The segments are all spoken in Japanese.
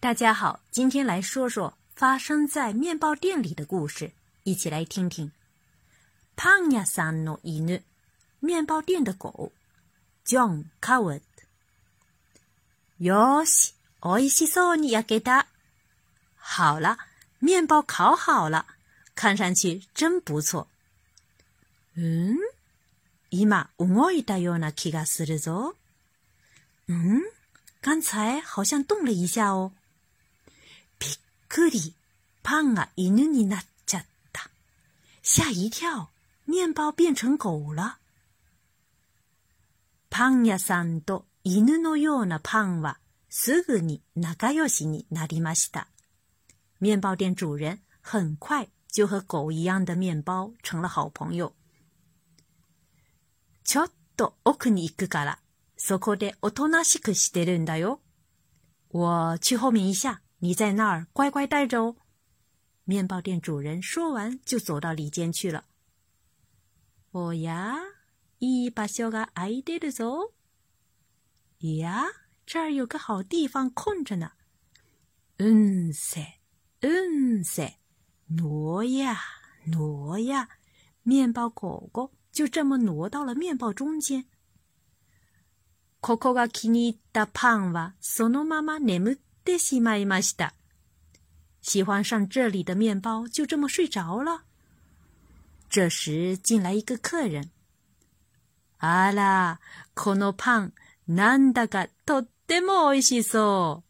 大家好，今天来说说发生在面包店里的故事，一起来听听。パン屋さんの犬，面包店的狗。John Coward。よし、美味しそうに焼けた。好了，面包烤好了，看上去真不错。嗯，今動いたような気がするぞ。嗯，刚才好像动了一下哦。 くり、パンが犬になっちゃった。吓一跳，面包变成狗了。パン屋さんと犬のようなパンはすぐに仲良しになりました。面包店主人很快就和狗一样的面包成了好朋友。ちょっと奥に行くから、そこでおとなしくしてるんだよ。我去后面一下。你在那儿乖乖待着哦。面包店主人说完，就走到里间去了。哦呀，一把小个挨着的走。呀，这儿有个好地方空着呢。嗯塞，嗯塞，挪呀挪呀，面包狗狗就这么挪到了面包中间。ここが気に入ったパンはそのまま眠っ て。でしまいました。喜欢上这里的面包，就这么睡着了。这时进来一个客人。あら、このパンなんだかとっても美味しそ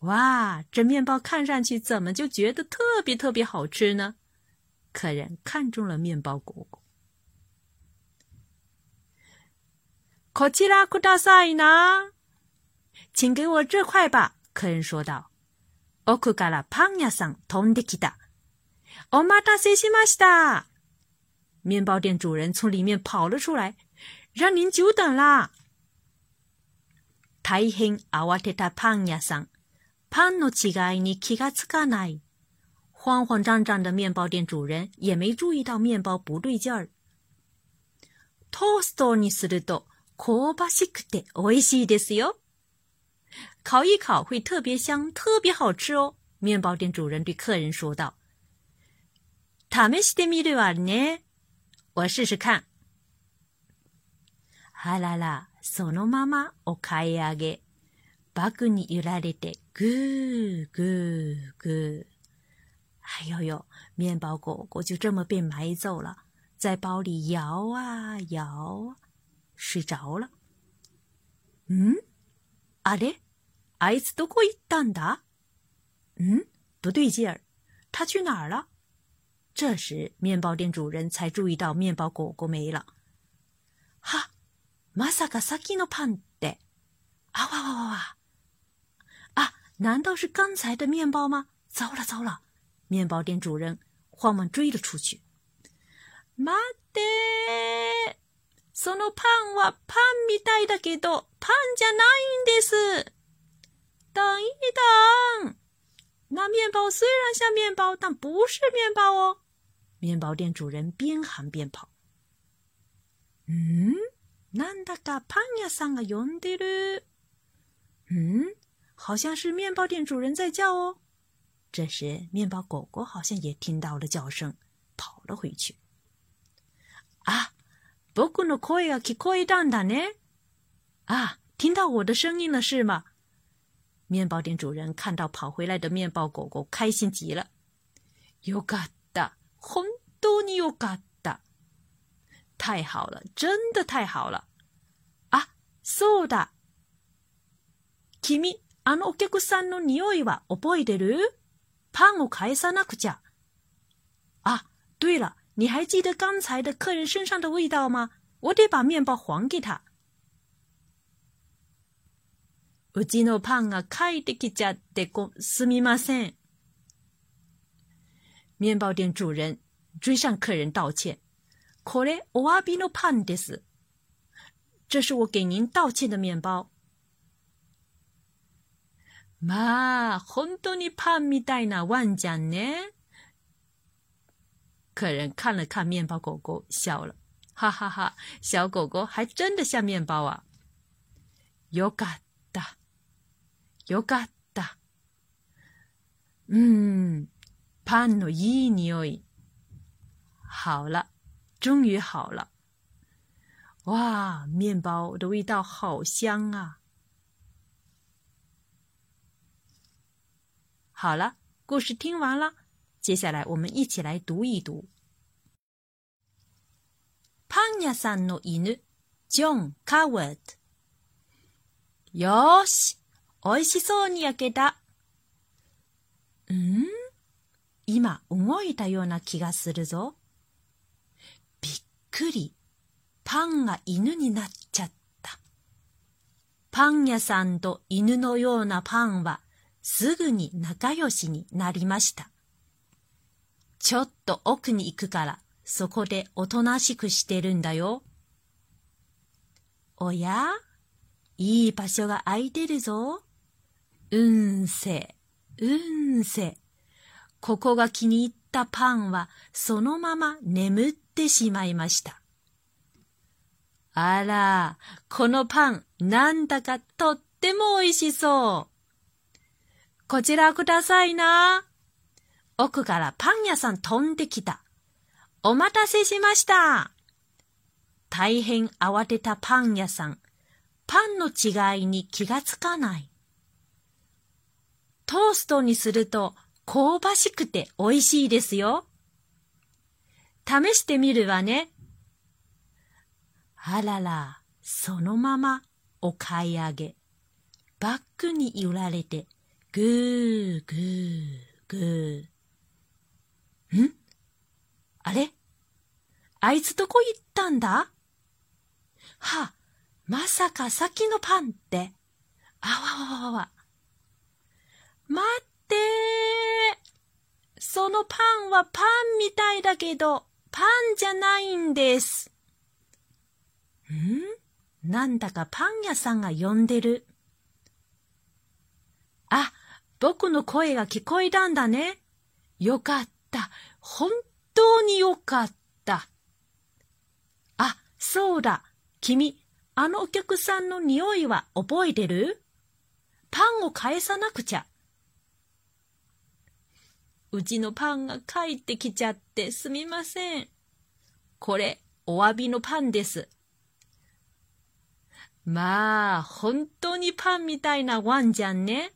う。哇，这面包看上去怎么就觉得特别特别好吃呢？客人看中了面包果果。こちらくださいな。请给我这块吧。 客人说道：“奥からパン屋さん飛んできた。お待たせしました。”面包店主人从里面跑了出来，让您久等啦。大変慌てたパン屋さん、パンの違いに気がつかない。慌慌张张的面包店主人也没注意到面包不对劲儿。トーストにすると香ばしくて美味しいですよ。烤一烤会特别香，特别好吃哦。面包店主人对客人说道：“試してみるわね，我试试看。”あらら、そのままお買い上げ。バグに揺られてぐーぐーぐー。哎呦呦，面包狗狗就这么被埋走了，在包里摇啊摇，睡着了。嗯，あれ？ あいつどこ行ったんだ？嗯，不对劲儿，他去哪儿了？这时，面包店主人才注意到面包狗狗没了。哈，まさかさっきのパンって？啊哇哇哇哇！啊，难道是刚才的面包吗？糟了糟了！面包店主人慌忙追了出去。待って、そのパンはパンみたいだけどパンじゃないんです。 等一等，那面包虽然像面包，但不是面包哦。面包店主人边喊边跑。嗯，なんだかパン屋さんが呼んでる。嗯，好像是面包店主人在叫哦。这时，面包狗狗好像也听到了叫声，跑了回去。啊，僕の声が聞こえたんだね。啊，听到我的声音了是吗？ 面包店主人看到跑回来的面包狗狗，开心极了。よかった、本当によかった。太好了，真的太好了。あ、そうだ。君、あのお客さんの匂いは覚えてる？パンを返さなくちゃ。啊，对了，你还记得刚才的客人身上的味道吗？我得把面包还给他。 うちのパンが帰ってきちゃってこ、すみません。面包店主人追上客人道歉。これ、お詫びのパンです。这是我给您道歉的面包。まあ、本当にパンみたいなワンちゃんね。客人看了看面包狗狗，笑了，哈哈哈！小狗狗还真的像面包啊。よかった。よかった。嗯，パンのいい匂い。好了，终于好了。哇，面包的味道好香啊！好了，故事听完了，接下来我们一起来读一读。パン屋さんの犬、ジョン・カワード。よーし、美味しそうに焼けた。ん？今動いたような気がするぞ。びっくり。パンが犬になっちゃった。パン屋さんと犬のようなパンはすぐに仲良しになりました。ちょっと奥に行くからそこでおとなしくしてるんだよ。おや？いい場所が空いてるぞ。うんせ、うんせ。ここが気に入ったパンはそのまま眠ってしまいました。あら、このパン、なんだかとっても美味しそう。こちらくださいな。奥からパン屋さん飛んできた。お待たせしました。大変慌てたパン屋さん。パンの違いに気がつかない。トーストにすると香ばしくて美味しいですよ。試してみるわね。あらら、そのままお買い上げ。バッグに揺られて、ぐーぐーぐー。ん？あれ？あいつどこ行ったんだ？は、まさかさっきのパンって。あわわわわ。待ってそのパンはパンみたいだけど、パンじゃないんです。ん？なんだかパン屋さんが呼んでる。あ、僕の声が聞こえたんだね。よかった。本当によかった。あ、そうだ。君、あのお客さんの匂いは覚えてる？パンを返さなくちゃ。うちのパンが帰ってきちゃってすみません。これ、お詫びのパンです。まあ、本当にパンみたいなワンじゃんね。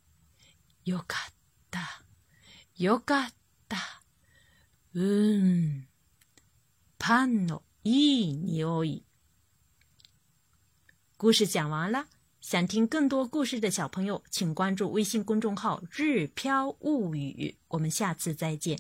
よかった。よかった。うーん。パンのいい匂い。故事讲完了，想听更多故事的小朋友，请关注微信公众号“日飘物语”。我们下次再见。